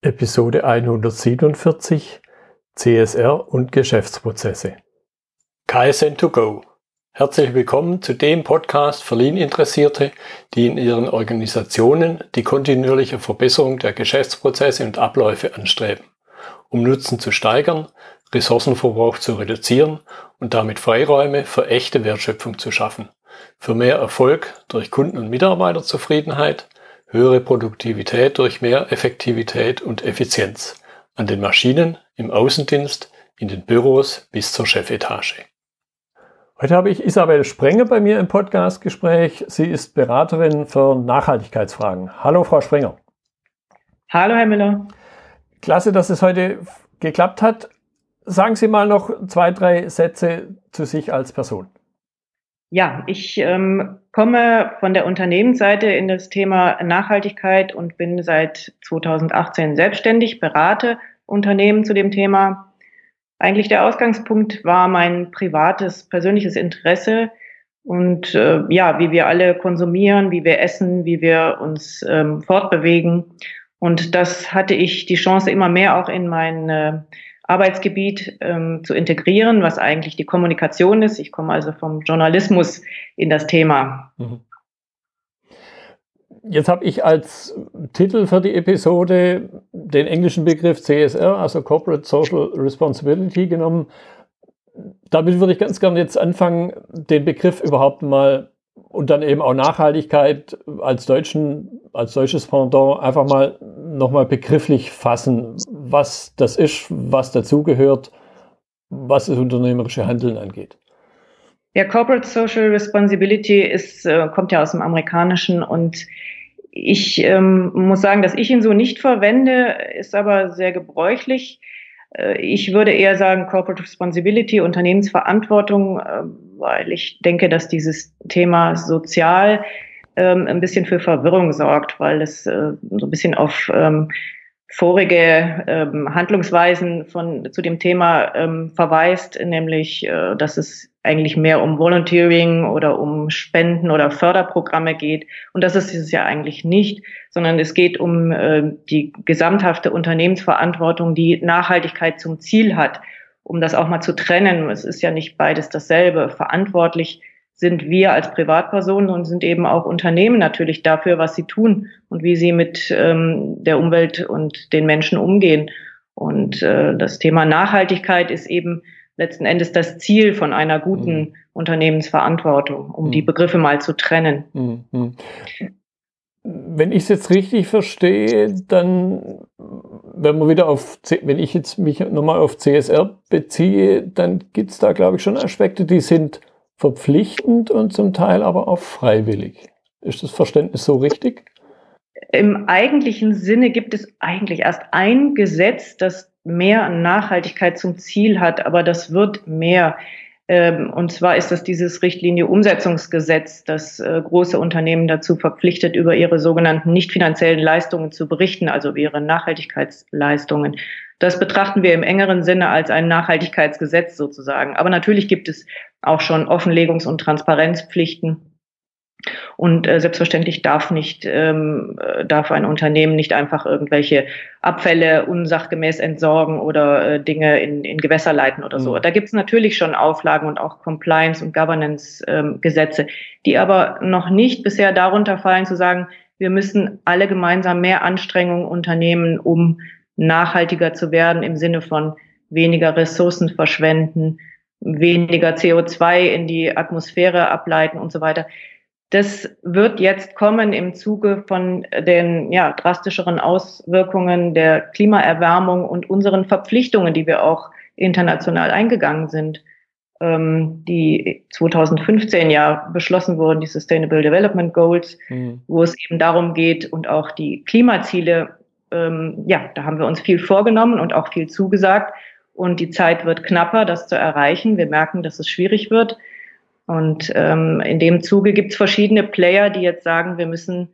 Episode 147 CSR und Geschäftsprozesse. KSN2Go. Herzlich willkommen zu dem Podcast für Lean-Interessierte, die in ihren Organisationen die kontinuierliche Verbesserung der Geschäftsprozesse und Abläufe anstreben, um Nutzen zu steigern, Ressourcenverbrauch zu reduzieren und damit Freiräume für echte Wertschöpfung zu schaffen, für mehr Erfolg durch Kunden- und Mitarbeiterzufriedenheit, höhere Produktivität durch mehr Effektivität und Effizienz an den Maschinen, im Außendienst, in den Büros bis zur Chefetage. Heute habe ich Isabel Sprenger bei mir im Podcastgespräch. Sie ist Beraterin für Nachhaltigkeitsfragen. Hallo, Frau Sprenger. Hallo, Herr Müller. Klasse, dass es heute geklappt hat. Sagen Sie mal noch zwei, drei Sätze zu sich als Person. Ja, ich ähm, komme von der Unternehmensseite in das Thema Nachhaltigkeit und bin seit 2018 selbstständig, berate Unternehmen zu dem Thema. Eigentlich der Ausgangspunkt war mein privates, persönliches Interesse und äh, ja, wie wir alle konsumieren, wie wir essen, wie wir uns ähm, fortbewegen. Und das hatte ich die Chance immer mehr auch in mein äh, Arbeitsgebiet ähm, zu integrieren, was eigentlich die Kommunikation ist. Ich komme also vom Journalismus in das Thema. Mhm. Jetzt habe ich als Titel für die Episode den englischen Begriff CSR, also Corporate Social Responsibility, genommen. Damit würde ich ganz gerne jetzt anfangen, den Begriff überhaupt mal und dann eben auch Nachhaltigkeit als deutschen, als deutsches Pendant einfach mal nochmal begrifflich fassen, was das ist, was dazugehört, was das unternehmerische Handeln angeht. Ja, Corporate Social Responsibility ist, äh, kommt ja aus dem Amerikanischen und ich ähm, muss sagen, dass ich ihn so nicht verwende, ist aber sehr gebräuchlich. Äh, ich würde eher sagen Corporate Responsibility, Unternehmensverantwortung, äh, weil ich denke, dass dieses Thema sozial ähm, ein bisschen für Verwirrung sorgt, weil es so ein bisschen auf ähm, vorige ähm, Handlungsweisen von zu dem Thema ähm, verweist, nämlich äh, dass es eigentlich mehr um Volunteering oder um Spenden oder Förderprogramme geht. Und das ist es ja eigentlich nicht, sondern es geht um äh, die gesamthafte Unternehmensverantwortung, die Nachhaltigkeit zum Ziel hat. Um das auch mal zu trennen, es ist ja nicht beides dasselbe. Verantwortlich sind wir als Privatpersonen und sind eben auch Unternehmen natürlich dafür, was sie tun und wie sie mit ähm, der Umwelt und den Menschen umgehen. Und äh, das Thema Nachhaltigkeit ist eben letzten Endes das Ziel von einer guten mhm. Unternehmensverantwortung, um mhm. die Begriffe mal zu trennen. Mhm. Wenn ich es jetzt richtig verstehe, dann, wenn man wieder auf, wenn ich jetzt mich nochmal auf CSR beziehe, dann gibt es da, glaube ich, schon Aspekte, die sind verpflichtend und zum Teil aber auch freiwillig. Ist das Verständnis so richtig? Im eigentlichen Sinne gibt es eigentlich erst ein Gesetz, das mehr Nachhaltigkeit zum Ziel hat, aber das wird mehr. Ähm, und zwar ist das dieses Richtlinie-Umsetzungsgesetz, das äh, große Unternehmen dazu verpflichtet, über ihre sogenannten nicht finanziellen Leistungen zu berichten, also ihre Nachhaltigkeitsleistungen. Das betrachten wir im engeren Sinne als ein Nachhaltigkeitsgesetz sozusagen. Aber natürlich gibt es auch schon Offenlegungs- und Transparenzpflichten. Und äh, selbstverständlich darf nicht, ähm, äh, darf ein Unternehmen nicht einfach irgendwelche Abfälle unsachgemäß entsorgen oder äh, Dinge in, in Gewässer leiten oder so. Mhm. Da gibt es natürlich schon Auflagen und auch Compliance- und Governance-Gesetze, ähm, die aber noch nicht bisher darunter fallen zu sagen, wir müssen alle gemeinsam mehr Anstrengungen unternehmen, um nachhaltiger zu werden im Sinne von weniger Ressourcen verschwenden, weniger CO2 in die Atmosphäre ableiten und so weiter. Das wird jetzt kommen im Zuge von den ja, drastischeren Auswirkungen der Klimaerwärmung und unseren Verpflichtungen, die wir auch international eingegangen sind, ähm, die 2015 ja beschlossen wurden, die Sustainable Development Goals, mhm. wo es eben darum geht und auch die Klimaziele ähm, ja, da haben wir uns viel vorgenommen und auch viel zugesagt. Und die Zeit wird knapper, das zu erreichen. Wir merken, dass es schwierig wird. Und ähm, in dem Zuge gibt es verschiedene Player, die jetzt sagen, wir müssen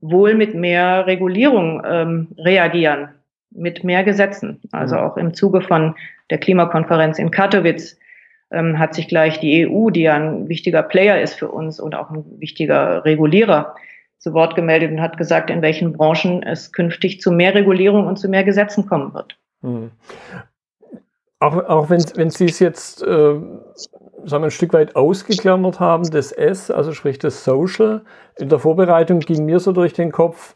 wohl mit mehr Regulierung ähm, reagieren, mit mehr Gesetzen. Also auch im Zuge von der Klimakonferenz in Katowice ähm, hat sich gleich die EU, die ja ein wichtiger Player ist für uns und auch ein wichtiger Regulierer, zu Wort gemeldet und hat gesagt, in welchen Branchen es künftig zu mehr Regulierung und zu mehr Gesetzen kommen wird. Mhm. Auch, auch wenn, wenn Sie es jetzt äh, sagen wir, ein Stück weit ausgeklammert haben, das S, also sprich das Social, in der Vorbereitung ging mir so durch den Kopf,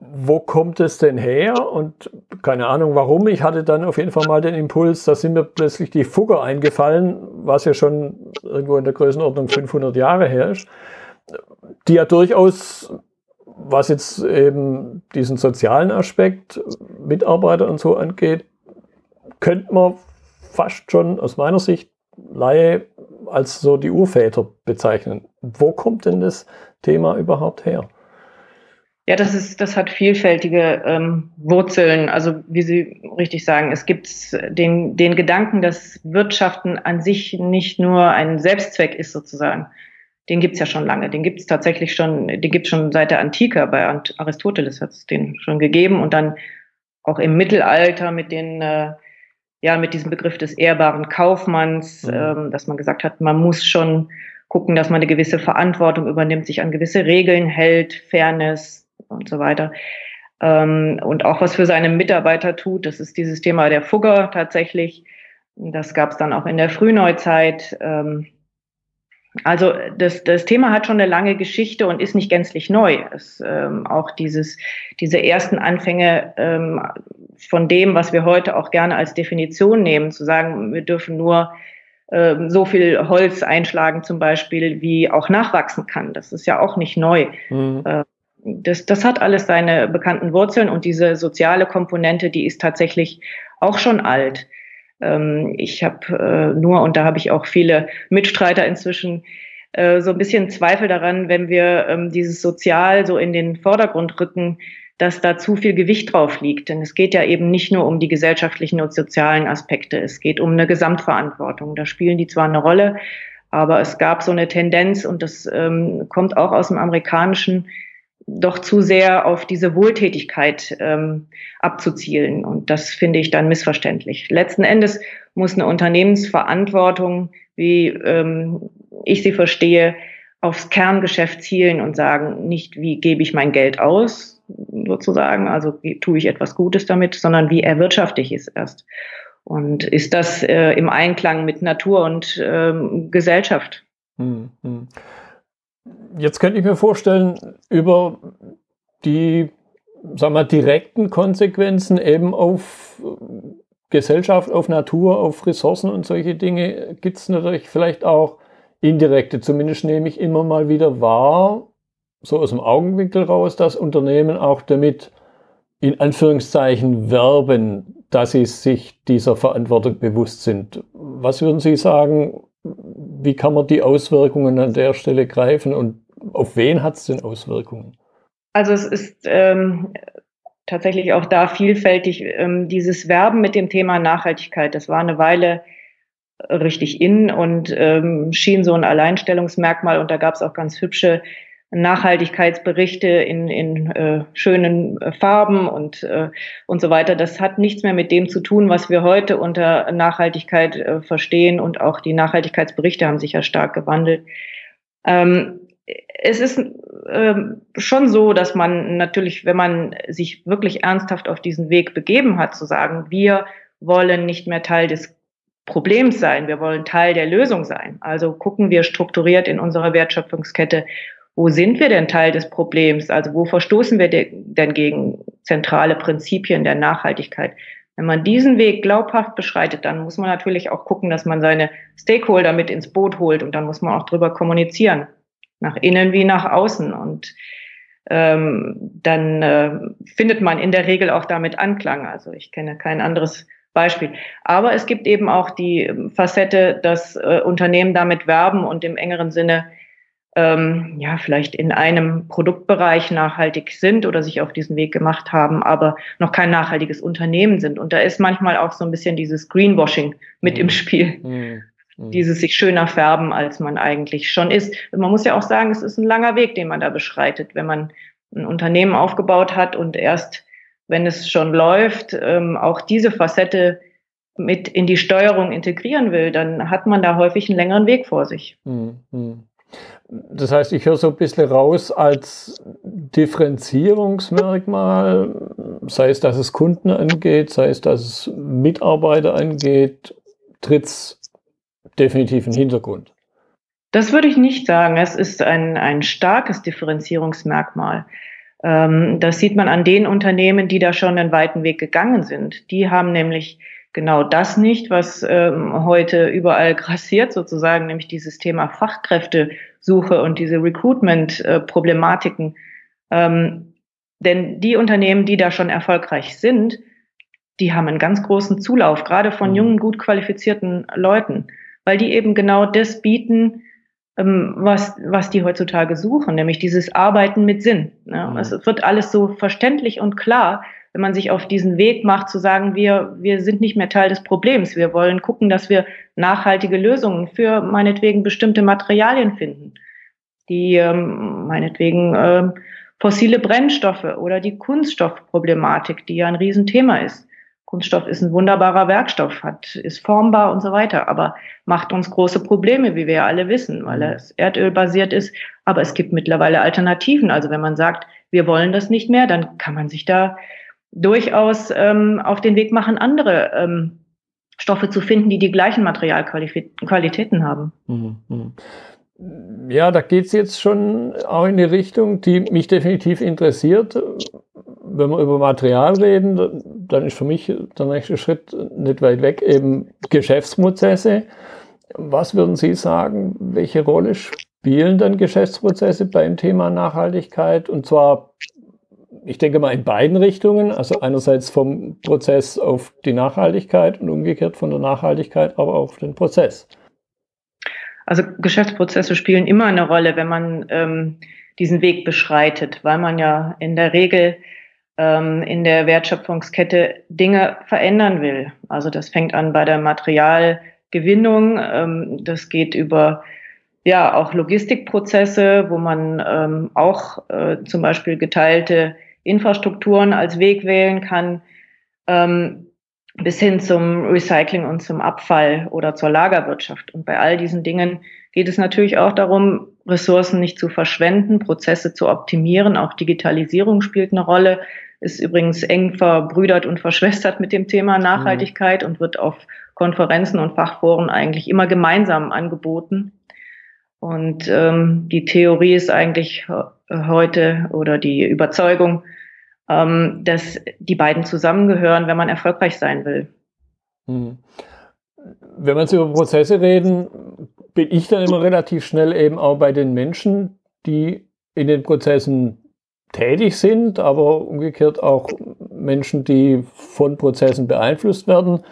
wo kommt es denn her? Und keine Ahnung warum. Ich hatte dann auf jeden Fall mal den Impuls, da sind mir plötzlich die Fugger eingefallen, was ja schon irgendwo in der Größenordnung 500 Jahre her ist, die ja durchaus, was jetzt eben diesen sozialen Aspekt, Mitarbeiter und so angeht, könnte man fast schon aus meiner Sicht Laie als so die Urväter bezeichnen. Wo kommt denn das Thema überhaupt her? Ja, das ist, das hat vielfältige ähm, Wurzeln. Also wie Sie richtig sagen, es gibt den, den Gedanken, dass Wirtschaften an sich nicht nur ein Selbstzweck ist sozusagen. Den gibt's ja schon lange. Den gibt's tatsächlich schon, den gibt's schon seit der Antike. Bei Aristoteles hat es den schon gegeben und dann auch im Mittelalter mit den äh, ja mit diesem Begriff des ehrbaren Kaufmanns, mhm. ähm, dass man gesagt hat, man muss schon gucken, dass man eine gewisse Verantwortung übernimmt, sich an gewisse Regeln hält, Fairness, und so weiter. Ähm, und auch was für seine Mitarbeiter tut. Das ist dieses Thema der Fugger tatsächlich. Das gab es dann auch in der Frühneuzeit. Ähm, also das, das Thema hat schon eine lange Geschichte und ist nicht gänzlich neu. Es, ähm, auch dieses, diese ersten Anfänge ähm, von dem, was wir heute auch gerne als Definition nehmen, zu sagen, wir dürfen nur ähm, so viel Holz einschlagen zum Beispiel, wie auch nachwachsen kann. Das ist ja auch nicht neu. Mhm. Äh, das, das hat alles seine bekannten Wurzeln und diese soziale Komponente, die ist tatsächlich auch schon alt. Ähm, ich habe äh, nur, und da habe ich auch viele Mitstreiter inzwischen, äh, so ein bisschen Zweifel daran, wenn wir ähm, dieses Sozial so in den Vordergrund rücken, dass da zu viel Gewicht drauf liegt. Denn es geht ja eben nicht nur um die gesellschaftlichen und sozialen Aspekte, es geht um eine Gesamtverantwortung. Da spielen die zwar eine Rolle, aber es gab so eine Tendenz und das ähm, kommt auch aus dem amerikanischen doch zu sehr auf diese Wohltätigkeit ähm, abzuzielen. Und das finde ich dann missverständlich. Letzten Endes muss eine Unternehmensverantwortung, wie ähm, ich sie verstehe, aufs Kerngeschäft zielen und sagen, nicht wie gebe ich mein Geld aus, sozusagen, also tue ich etwas Gutes damit, sondern wie erwirtschafte ich es erst. Und ist das äh, im Einklang mit Natur und ähm, Gesellschaft? Hm, hm. Jetzt könnte ich mir vorstellen, über die sagen wir, direkten Konsequenzen eben auf Gesellschaft, auf Natur, auf Ressourcen und solche Dinge gibt es natürlich vielleicht auch indirekte. Zumindest nehme ich immer mal wieder wahr, so aus dem Augenwinkel raus, dass Unternehmen auch damit in Anführungszeichen werben, dass sie sich dieser Verantwortung bewusst sind. Was würden Sie sagen, wie kann man die Auswirkungen an der Stelle greifen und auf wen hat es denn Auswirkungen? Also es ist ähm, tatsächlich auch da vielfältig. Ähm, dieses Werben mit dem Thema Nachhaltigkeit, das war eine Weile richtig in und ähm, schien so ein Alleinstellungsmerkmal und da gab es auch ganz hübsche Nachhaltigkeitsberichte in, in äh, schönen äh, Farben und, äh, und so weiter. Das hat nichts mehr mit dem zu tun, was wir heute unter Nachhaltigkeit äh, verstehen und auch die Nachhaltigkeitsberichte haben sich ja stark gewandelt. Ähm, es ist ähm, schon so, dass man natürlich, wenn man sich wirklich ernsthaft auf diesen Weg begeben hat, zu sagen, wir wollen nicht mehr Teil des Problems sein, wir wollen Teil der Lösung sein. Also gucken wir strukturiert in unserer Wertschöpfungskette, wo sind wir denn Teil des Problems? Also wo verstoßen wir denn gegen zentrale Prinzipien der Nachhaltigkeit? Wenn man diesen Weg glaubhaft beschreitet, dann muss man natürlich auch gucken, dass man seine Stakeholder mit ins Boot holt und dann muss man auch drüber kommunizieren, nach innen wie nach außen. Und ähm, dann äh, findet man in der Regel auch damit Anklang. Also ich kenne kein anderes Beispiel. Aber es gibt eben auch die Facette, dass äh, Unternehmen damit werben und im engeren Sinne ähm, ja, vielleicht in einem Produktbereich nachhaltig sind oder sich auf diesen Weg gemacht haben, aber noch kein nachhaltiges Unternehmen sind. Und da ist manchmal auch so ein bisschen dieses Greenwashing mit mhm. im Spiel. Mhm. mhm. Dieses sich schöner färben, als man eigentlich schon ist. Und man muss ja auch sagen, es ist ein langer Weg, den man da beschreitet, wenn man ein Unternehmen aufgebaut hat und erst, wenn es schon läuft, ähm, auch diese Facette mit in die Steuerung integrieren will, dann hat man da häufig einen längeren Weg vor sich. Mhm. Das heißt, ich höre so ein bisschen raus als Differenzierungsmerkmal, sei es, dass es Kunden angeht, sei es, dass es Mitarbeiter angeht, tritt es definitiv in den Hintergrund. Das würde ich nicht sagen. Es ist ein, ein starkes Differenzierungsmerkmal. Ähm, das sieht man an den Unternehmen, die da schon einen weiten Weg gegangen sind. Die haben nämlich genau das nicht, was ähm, heute überall grassiert sozusagen, nämlich dieses Thema Fachkräftesuche und diese Recruitment-Problematiken. Ähm, denn die Unternehmen, die da schon erfolgreich sind, die haben einen ganz großen Zulauf, gerade von mhm. jungen, gut qualifizierten Leuten, weil die eben genau das bieten, ähm, was, was die heutzutage suchen, nämlich dieses Arbeiten mit Sinn. Ja, mhm. Es wird alles so verständlich und klar, wenn man sich auf diesen Weg macht, zu sagen, wir, wir sind nicht mehr Teil des Problems. Wir wollen gucken, dass wir nachhaltige Lösungen für meinetwegen bestimmte Materialien finden, die ähm, meinetwegen äh, fossile Brennstoffe oder die Kunststoffproblematik, die ja ein Riesenthema ist. Kunststoff ist ein wunderbarer Werkstoff, hat, ist formbar und so weiter, aber macht uns große Probleme, wie wir ja alle wissen, weil es erdölbasiert ist. Aber es gibt mittlerweile Alternativen. Also wenn man sagt, wir wollen das nicht mehr, dann kann man sich da durchaus ähm, auf den Weg machen, andere ähm, Stoffe zu finden, die die gleichen Materialqualitäten haben. Mhm, mhm. Ja, da geht es jetzt schon auch in die Richtung, die mich definitiv interessiert. Wenn wir über Material reden, dann ist für mich der nächste Schritt nicht weit weg, eben Geschäftsprozesse. Was würden Sie sagen, welche Rolle spielen dann Geschäftsprozesse beim Thema Nachhaltigkeit? Und zwar ich denke mal in beiden Richtungen. Also einerseits vom Prozess auf die Nachhaltigkeit und umgekehrt von der Nachhaltigkeit aber auf den Prozess. Also Geschäftsprozesse spielen immer eine Rolle, wenn man ähm, diesen Weg beschreitet, weil man ja in der Regel ähm, in der Wertschöpfungskette Dinge verändern will. Also das fängt an bei der Materialgewinnung, ähm, das geht über ja auch Logistikprozesse, wo man ähm, auch äh, zum Beispiel geteilte Infrastrukturen als Weg wählen kann, ähm, bis hin zum Recycling und zum Abfall oder zur Lagerwirtschaft. Und bei all diesen Dingen geht es natürlich auch darum, Ressourcen nicht zu verschwenden, Prozesse zu optimieren. Auch Digitalisierung spielt eine Rolle, ist übrigens eng verbrüdert und verschwestert mit dem Thema Nachhaltigkeit mhm. und wird auf Konferenzen und Fachforen eigentlich immer gemeinsam angeboten. Und ähm, die Theorie ist eigentlich heute oder die Überzeugung, ähm, dass die beiden zusammengehören, wenn man erfolgreich sein will. Hm. Wenn wir jetzt über Prozesse reden, bin ich dann immer relativ schnell eben auch bei den Menschen, die in den Prozessen tätig sind, aber umgekehrt auch Menschen, die von Prozessen beeinflusst werden.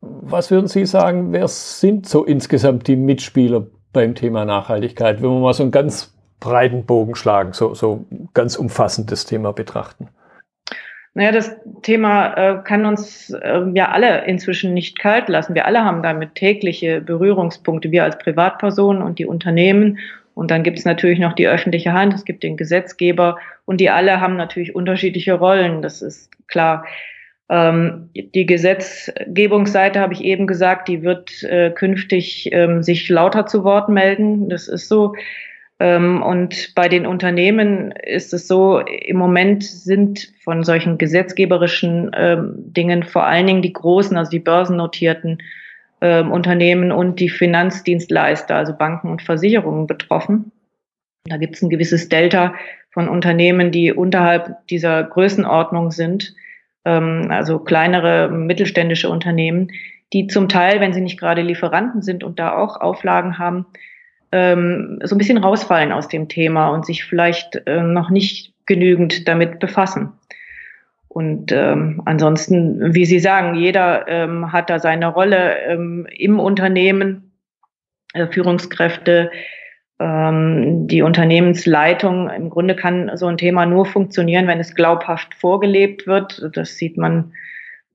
Was würden Sie sagen, wer sind so insgesamt die Mitspieler beim Thema Nachhaltigkeit, wenn wir mal so einen ganz breiten Bogen schlagen, so, so ganz umfassendes Thema betrachten? Naja, das Thema äh, kann uns äh, ja alle inzwischen nicht kalt lassen. Wir alle haben damit tägliche Berührungspunkte, wir als Privatpersonen und die Unternehmen. Und dann gibt es natürlich noch die öffentliche Hand, es gibt den Gesetzgeber und die alle haben natürlich unterschiedliche Rollen, das ist klar. Ähm, die Gesetzgebungsseite habe ich eben gesagt, die wird äh, künftig ähm, sich lauter zu Wort melden. Das ist so. Ähm, und bei den Unternehmen ist es so, im Moment sind von solchen gesetzgeberischen ähm, Dingen vor allen Dingen die großen, also die börsennotierten ähm, Unternehmen und die Finanzdienstleister, also Banken und Versicherungen betroffen. Da gibt es ein gewisses Delta von Unternehmen, die unterhalb dieser Größenordnung sind, also kleinere mittelständische Unternehmen, die zum Teil, wenn sie nicht gerade Lieferanten sind und da auch Auflagen haben, ähm, so ein bisschen rausfallen aus dem Thema und sich vielleicht äh, noch nicht genügend damit befassen. Und ähm, ansonsten, wie Sie sagen, jeder ähm, hat da seine Rolle ähm, im Unternehmen, äh, Führungskräfte, ähm, die Unternehmensleitung. Im Grunde kann so ein Thema nur funktionieren, wenn es glaubhaft vorgelebt wird. Das sieht man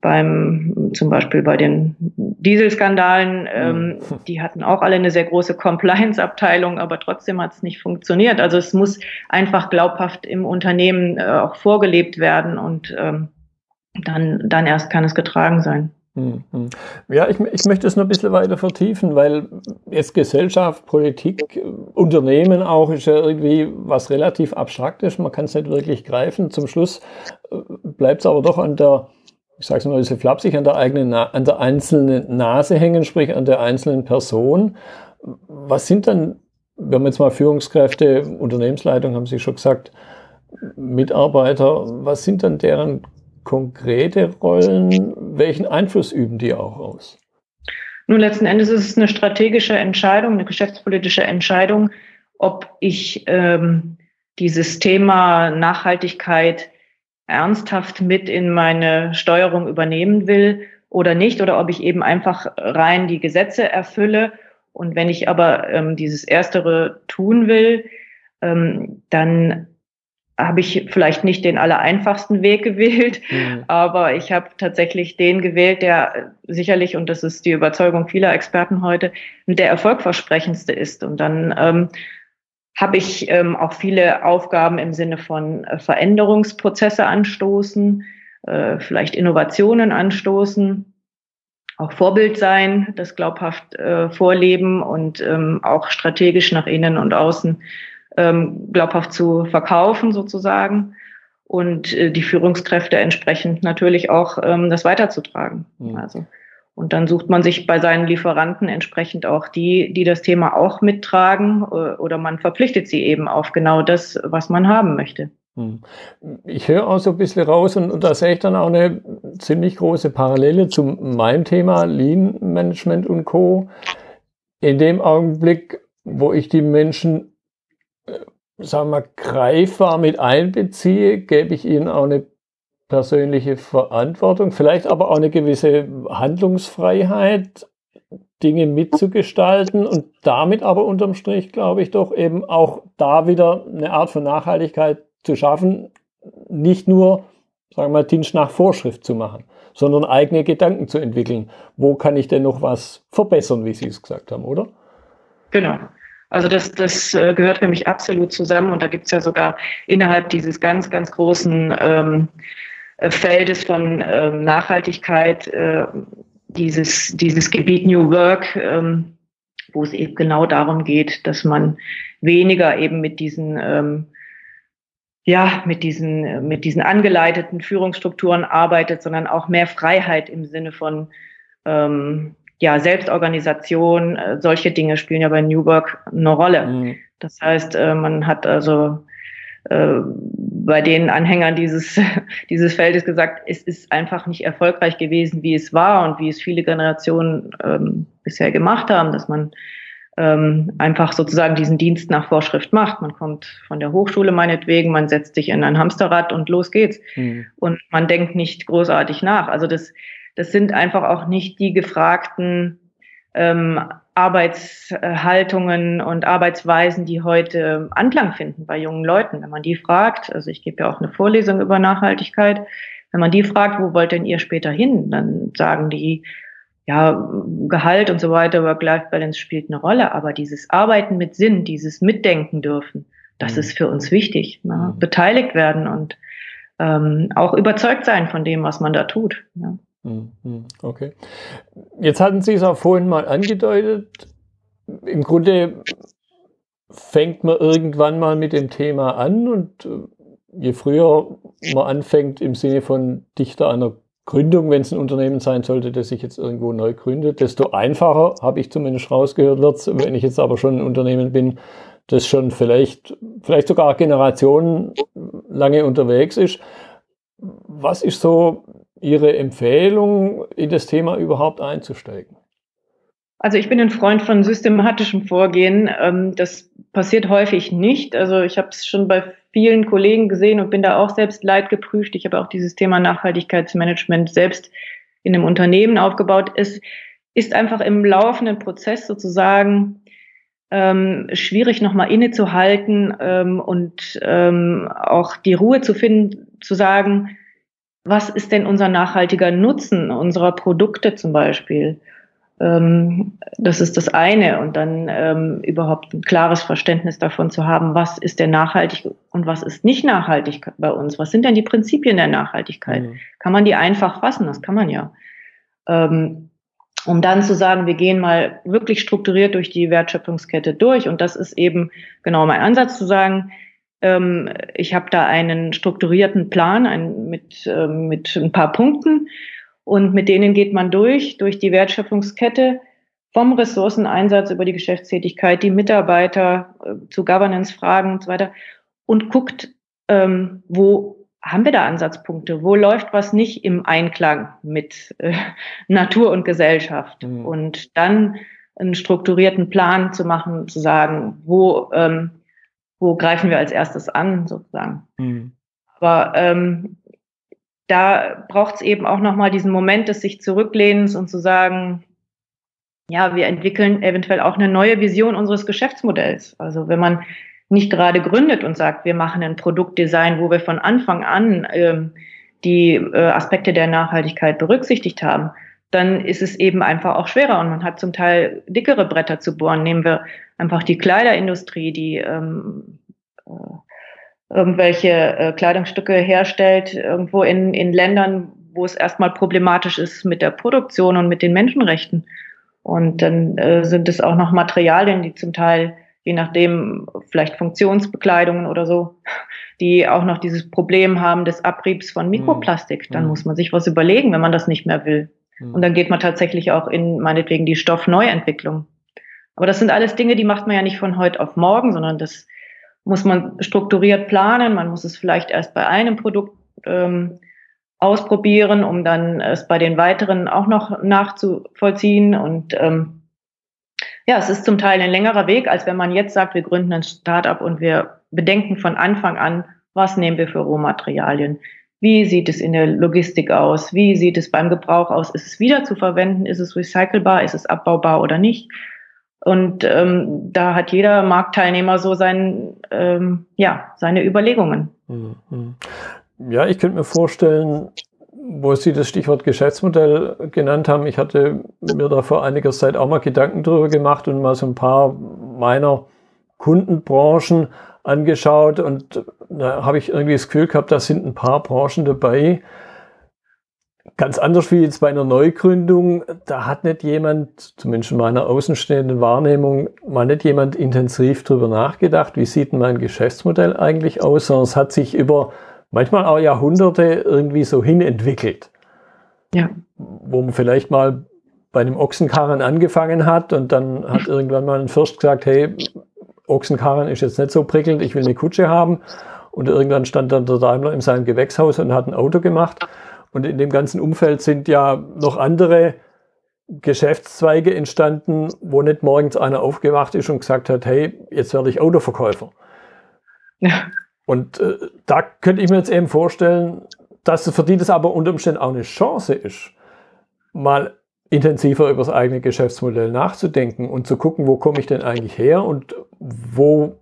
beim zum Beispiel bei den Dieselskandalen, ähm, mhm. die hatten auch alle eine sehr große Compliance-Abteilung, aber trotzdem hat es nicht funktioniert. Also es muss einfach glaubhaft im Unternehmen äh, auch vorgelebt werden und ähm, dann, dann erst kann es getragen sein. Hm, hm. Ja, ich, ich möchte es noch ein bisschen weiter vertiefen, weil jetzt Gesellschaft, Politik, Unternehmen auch ist ja irgendwie was relativ abstraktes. Man kann es nicht wirklich greifen. Zum Schluss äh, bleibt es aber doch an der, ich sage es mal ein bisschen flapsig, an der eigenen, an der einzelnen Nase hängen, sprich an der einzelnen Person. Was sind dann, wenn wir jetzt mal Führungskräfte, Unternehmensleitung, haben Sie schon gesagt, Mitarbeiter, was sind dann deren konkrete Rollen? Welchen Einfluss üben die auch aus? Nun, letzten Endes ist es eine strategische Entscheidung, eine geschäftspolitische Entscheidung, ob ich ähm, dieses Thema Nachhaltigkeit ernsthaft mit in meine Steuerung übernehmen will oder nicht, oder ob ich eben einfach rein die Gesetze erfülle. Und wenn ich aber ähm, dieses Erstere tun will, ähm, dann habe ich vielleicht nicht den allereinfachsten Weg gewählt, mhm. aber ich habe tatsächlich den gewählt, der sicherlich, und das ist die Überzeugung vieler Experten heute, der erfolgversprechendste ist. Und dann ähm, habe ich ähm, auch viele Aufgaben im Sinne von äh, Veränderungsprozesse anstoßen, äh, vielleicht Innovationen anstoßen, auch Vorbild sein, das glaubhaft äh, vorleben und ähm, auch strategisch nach innen und außen ähm, glaubhaft zu verkaufen sozusagen und äh, die Führungskräfte entsprechend natürlich auch ähm, das weiterzutragen. Mhm. Also und dann sucht man sich bei seinen Lieferanten entsprechend auch die, die das Thema auch mittragen äh, oder man verpflichtet sie eben auf genau das, was man haben möchte. Hm. Ich höre auch so ein bisschen raus und, und da sehe ich dann auch eine ziemlich große Parallele zu meinem Thema Lean Management und Co. In dem Augenblick, wo ich die Menschen sagen wir, greifbar mit einbeziehe, gebe ich ihnen auch eine persönliche Verantwortung, vielleicht aber auch eine gewisse Handlungsfreiheit, Dinge mitzugestalten und damit aber unterm Strich, glaube ich, doch eben auch da wieder eine Art von Nachhaltigkeit zu schaffen, nicht nur, sagen wir mal, Dienst nach Vorschrift zu machen, sondern eigene Gedanken zu entwickeln. Wo kann ich denn noch was verbessern, wie Sie es gesagt haben, oder? Genau. Also das, das äh, gehört für mich absolut zusammen und da gibt's ja sogar innerhalb dieses ganz, ganz großen ähm, äh, Feldes von ähm, Nachhaltigkeit äh, dieses, dieses Gebiet New Work, ähm, wo es eben genau darum geht, dass man weniger eben mit diesen ähm, ja, mit diesen, mit diesen angeleiteten Führungsstrukturen arbeitet, sondern auch mehr Freiheit im Sinne von ähm, ja, Selbstorganisation, äh, solche Dinge spielen ja bei New Work eine Rolle. Mhm. Das heißt, äh, man hat also äh, bei den Anhängern dieses, dieses Feldes gesagt, es ist einfach nicht erfolgreich gewesen, wie es war und wie es viele Generationen ähm, bisher gemacht haben, dass man ähm, einfach sozusagen diesen Dienst nach Vorschrift macht. Man kommt von der Hochschule meinetwegen, man setzt sich in ein Hamsterrad und los geht's. Mhm. Und man denkt nicht großartig nach. Also das, das sind einfach auch nicht die gefragten ähm, Arbeitshaltungen und Arbeitsweisen, die heute Anklang finden bei jungen Leuten. Wenn man die fragt, also ich gebe ja auch eine Vorlesung über Nachhaltigkeit, wenn man die fragt, wo wollt denn ihr später hin, dann sagen die, ja, Gehalt und so weiter, Work-Life-Balance spielt eine Rolle, aber dieses Arbeiten mit Sinn, dieses Mitdenken dürfen, das mhm. ist für uns wichtig. Ne? Mhm. Beteiligt werden und ähm, auch überzeugt sein von dem, was man da tut. Ne? Mhm, okay. Jetzt hatten Sie es auch vorhin mal angedeutet. Im Grunde fängt man irgendwann mal mit dem Thema an und äh, je früher man anfängt im Sinne von Dichter einer Gründung, wenn es ein Unternehmen sein sollte, das sich jetzt irgendwo neu gründet, desto einfacher, habe ich zumindest rausgehört, wird Wenn ich jetzt aber schon ein Unternehmen bin, das schon vielleicht, vielleicht sogar Generationen lange unterwegs ist. Was ist so Ihre Empfehlung, in das Thema überhaupt einzusteigen? Also ich bin ein Freund von systematischem Vorgehen. Ähm, das passiert häufig nicht. Also ich habe es schon bei vielen Kollegen gesehen und bin da auch selbst leidgeprüft. Ich habe auch dieses Thema Nachhaltigkeitsmanagement selbst in einem Unternehmen aufgebaut. Es ist einfach im laufenden Prozess sozusagen ähm, schwierig, nochmal innezuhalten ähm, und ähm, auch die Ruhe zu finden, zu sagen, was ist denn unser nachhaltiger Nutzen unserer Produkte zum Beispiel? Ähm, das ist das eine. Und dann ähm, überhaupt ein klares Verständnis davon zu haben, was ist denn nachhaltig und was ist nicht nachhaltig bei uns? Was sind denn die Prinzipien der Nachhaltigkeit? Mhm. Kann man die einfach fassen? Das kann man ja. Ähm, um dann zu sagen, wir gehen mal wirklich strukturiert durch die Wertschöpfungskette durch. Und das ist eben genau mein Ansatz zu sagen, ähm, ich habe da einen strukturierten Plan ein, mit, ähm, mit ein paar Punkten und mit denen geht man durch, durch die Wertschöpfungskette vom Ressourceneinsatz über die Geschäftstätigkeit, die Mitarbeiter äh, zu Governance-Fragen und so weiter und guckt, ähm, wo haben wir da Ansatzpunkte? Wo läuft was nicht im Einklang mit äh, Natur und Gesellschaft? Mhm. Und dann einen strukturierten Plan zu machen, zu sagen, wo, ähm, wo greifen wir als erstes an, sozusagen. Mhm. Aber ähm, da braucht es eben auch nochmal diesen Moment des sich zurücklehnens und zu sagen, ja, wir entwickeln eventuell auch eine neue Vision unseres Geschäftsmodells. Also wenn man nicht gerade gründet und sagt, wir machen ein Produktdesign, wo wir von Anfang an ähm, die äh, Aspekte der Nachhaltigkeit berücksichtigt haben, dann ist es eben einfach auch schwerer und man hat zum Teil dickere Bretter zu bohren. Nehmen wir einfach die Kleiderindustrie, die ähm, äh, irgendwelche äh, Kleidungsstücke herstellt, irgendwo in, in Ländern, wo es erstmal problematisch ist mit der Produktion und mit den Menschenrechten. Und dann äh, sind es auch noch Materialien, die zum Teil je nachdem vielleicht Funktionsbekleidungen oder so, die auch noch dieses Problem haben des Abriebs von Mikroplastik. Dann mhm. muss man sich was überlegen, wenn man das nicht mehr will. Und dann geht man tatsächlich auch in meinetwegen die Stoffneuentwicklung. Aber das sind alles Dinge, die macht man ja nicht von heute auf morgen, sondern das muss man strukturiert planen. Man muss es vielleicht erst bei einem Produkt ähm, ausprobieren, um dann es bei den weiteren auch noch nachzuvollziehen. Und ähm, ja, es ist zum Teil ein längerer Weg, als wenn man jetzt sagt, wir gründen ein Startup und wir bedenken von Anfang an, was nehmen wir für Rohmaterialien? Wie sieht es in der Logistik aus? Wie sieht es beim Gebrauch aus? Ist es wieder zu verwenden? Ist es recycelbar? Ist es abbaubar oder nicht? Und ähm, da hat jeder Marktteilnehmer so sein, ähm, ja, seine Überlegungen. Mhm. Ja, ich könnte mir vorstellen, wo Sie das Stichwort Geschäftsmodell genannt haben, ich hatte mir da vor einiger Zeit auch mal Gedanken drüber gemacht und mal so ein paar meiner Kundenbranchen angeschaut und da habe ich irgendwie das Gefühl gehabt, da sind ein paar Branchen dabei. Ganz anders wie jetzt bei einer Neugründung, da hat nicht jemand, zumindest in meiner außenstehenden Wahrnehmung, mal nicht jemand intensiv drüber nachgedacht, wie sieht denn mein Geschäftsmodell eigentlich aus, sondern es hat sich über manchmal auch Jahrhunderte irgendwie so hin entwickelt. Ja. Wo man vielleicht mal bei einem Ochsenkarren angefangen hat und dann hat irgendwann mal ein Fürst gesagt, hey, Ochsenkarren ist jetzt nicht so prickelnd, ich will eine Kutsche haben. Und irgendwann stand dann der Daimler in seinem Gewächshaus und hat ein Auto gemacht. Und in dem ganzen Umfeld sind ja noch andere Geschäftszweige entstanden, wo nicht morgens einer aufgewacht ist und gesagt hat, hey, jetzt werde ich Autoverkäufer. Ja. Und äh, da könnte ich mir jetzt eben vorstellen, dass für die das aber unter Umständen auch eine Chance ist, mal intensiver über das eigene Geschäftsmodell nachzudenken und zu gucken, wo komme ich denn eigentlich her und wo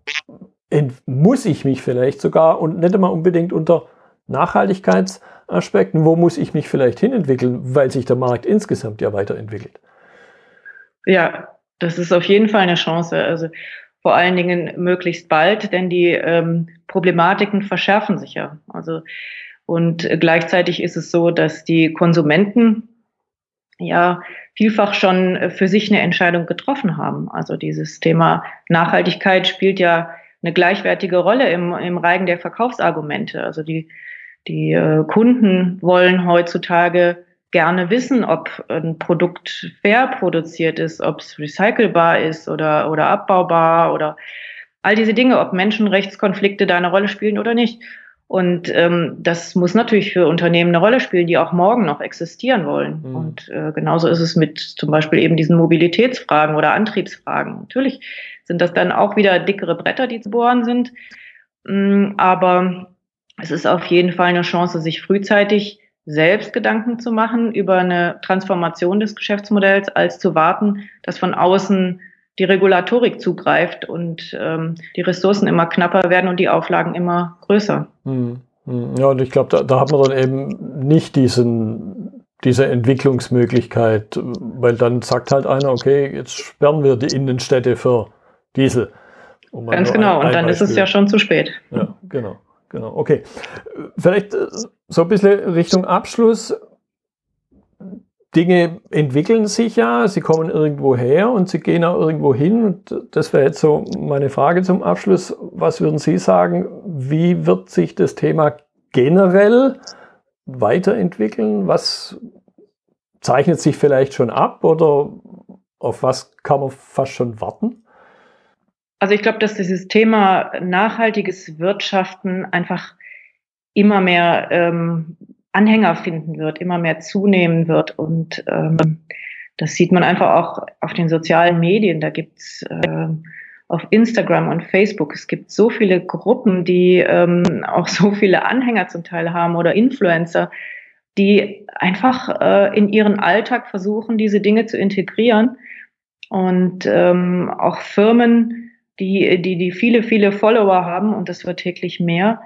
muss ich mich vielleicht sogar und nicht immer unbedingt unter Nachhaltigkeitsaspekten, wo muss ich mich vielleicht hinentwickeln, weil sich der Markt insgesamt ja weiterentwickelt. Ja, das ist auf jeden Fall eine Chance. Also vor allen Dingen möglichst bald, denn die ähm, Problematiken verschärfen sich ja. Also und gleichzeitig ist es so, dass die Konsumenten ja vielfach schon für sich eine Entscheidung getroffen haben. Also dieses Thema Nachhaltigkeit spielt ja eine gleichwertige Rolle im, im Reigen der Verkaufsargumente. Also die, die äh, Kunden wollen heutzutage gerne wissen, ob ein Produkt fair produziert ist, ob es recycelbar ist oder, oder abbaubar oder all diese Dinge, ob Menschenrechtskonflikte da eine Rolle spielen oder nicht. Und ähm, das muss natürlich für Unternehmen eine Rolle spielen, die auch morgen noch existieren wollen. Mhm. Und äh, genauso ist es mit zum Beispiel eben diesen Mobilitätsfragen oder Antriebsfragen. Natürlich sind das dann auch wieder dickere Bretter, die zu bohren sind. Mm, aber es ist auf jeden Fall eine Chance, sich frühzeitig selbst Gedanken zu machen über eine Transformation des Geschäftsmodells, als zu warten, dass von außen die Regulatorik zugreift und ähm, die Ressourcen immer knapper werden und die Auflagen immer größer. Hm, hm. Ja, und ich glaube, da, da hat man dann eben nicht diesen, diese Entwicklungsmöglichkeit, weil dann sagt halt einer, okay, jetzt sperren wir die Innenstädte für Diesel. Um Ganz genau, ein, ein und dann Beispiel. ist es ja schon zu spät. Ja, genau, genau. Okay. Vielleicht so ein bisschen Richtung Abschluss. Dinge entwickeln sich ja, sie kommen irgendwo her und sie gehen auch irgendwo hin. Und das wäre jetzt so meine Frage zum Abschluss. Was würden Sie sagen? Wie wird sich das Thema generell weiterentwickeln? Was zeichnet sich vielleicht schon ab oder auf was kann man fast schon warten? Also ich glaube, dass dieses Thema nachhaltiges Wirtschaften einfach immer mehr ähm, Anhänger finden wird, immer mehr zunehmen wird. Und ähm, das sieht man einfach auch auf den sozialen Medien. Da gibt's äh, auf Instagram und Facebook, es gibt so viele Gruppen, die ähm, auch so viele Anhänger zum Teil haben oder Influencer, die einfach äh, in ihren Alltag versuchen, diese Dinge zu integrieren. Und ähm, auch Firmen, die, die, die viele, viele Follower haben, und das wird täglich mehr,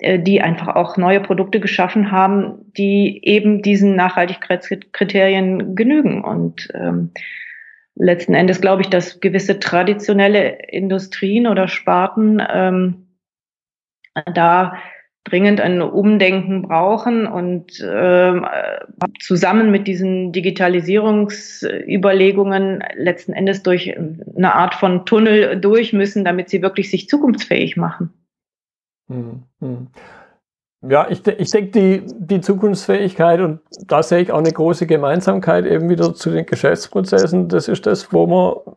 die einfach auch neue Produkte geschaffen haben, die eben diesen Nachhaltigkeitskriterien genügen. Und ähm, letzten Endes glaube ich, dass gewisse traditionelle Industrien oder Sparten ähm, da dringend ein Umdenken brauchen und äh, zusammen mit diesen Digitalisierungsüberlegungen letzten Endes durch eine Art von Tunnel durch müssen, damit sie wirklich sich zukunftsfähig machen. Hm, hm. Ja, ich, ich denke, die, die Zukunftsfähigkeit, und da sehe ich auch eine große Gemeinsamkeit eben wieder zu den Geschäftsprozessen, das ist das, wo man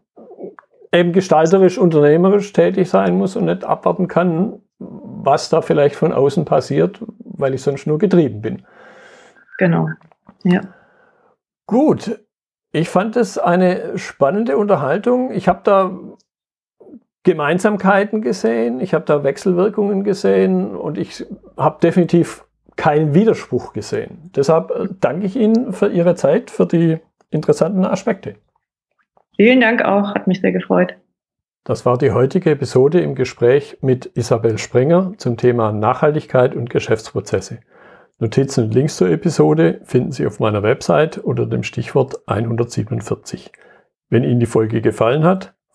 eben gestalterisch, unternehmerisch tätig sein muss und nicht abwarten kann, was da vielleicht von außen passiert, weil ich sonst nur getrieben bin. Genau, ja. Gut, ich fand es eine spannende Unterhaltung. Ich habe da Gemeinsamkeiten gesehen, ich habe da Wechselwirkungen gesehen und ich habe definitiv keinen Widerspruch gesehen. Deshalb äh, danke ich Ihnen für Ihre Zeit, für die interessanten Aspekte. Vielen Dank auch, hat mich sehr gefreut. Das war die heutige Episode im Gespräch mit Isabel Sprenger zum Thema Nachhaltigkeit und Geschäftsprozesse. Notizen und Links zur Episode finden Sie auf meiner Website unter dem Stichwort 147. Wenn Ihnen die Folge gefallen hat,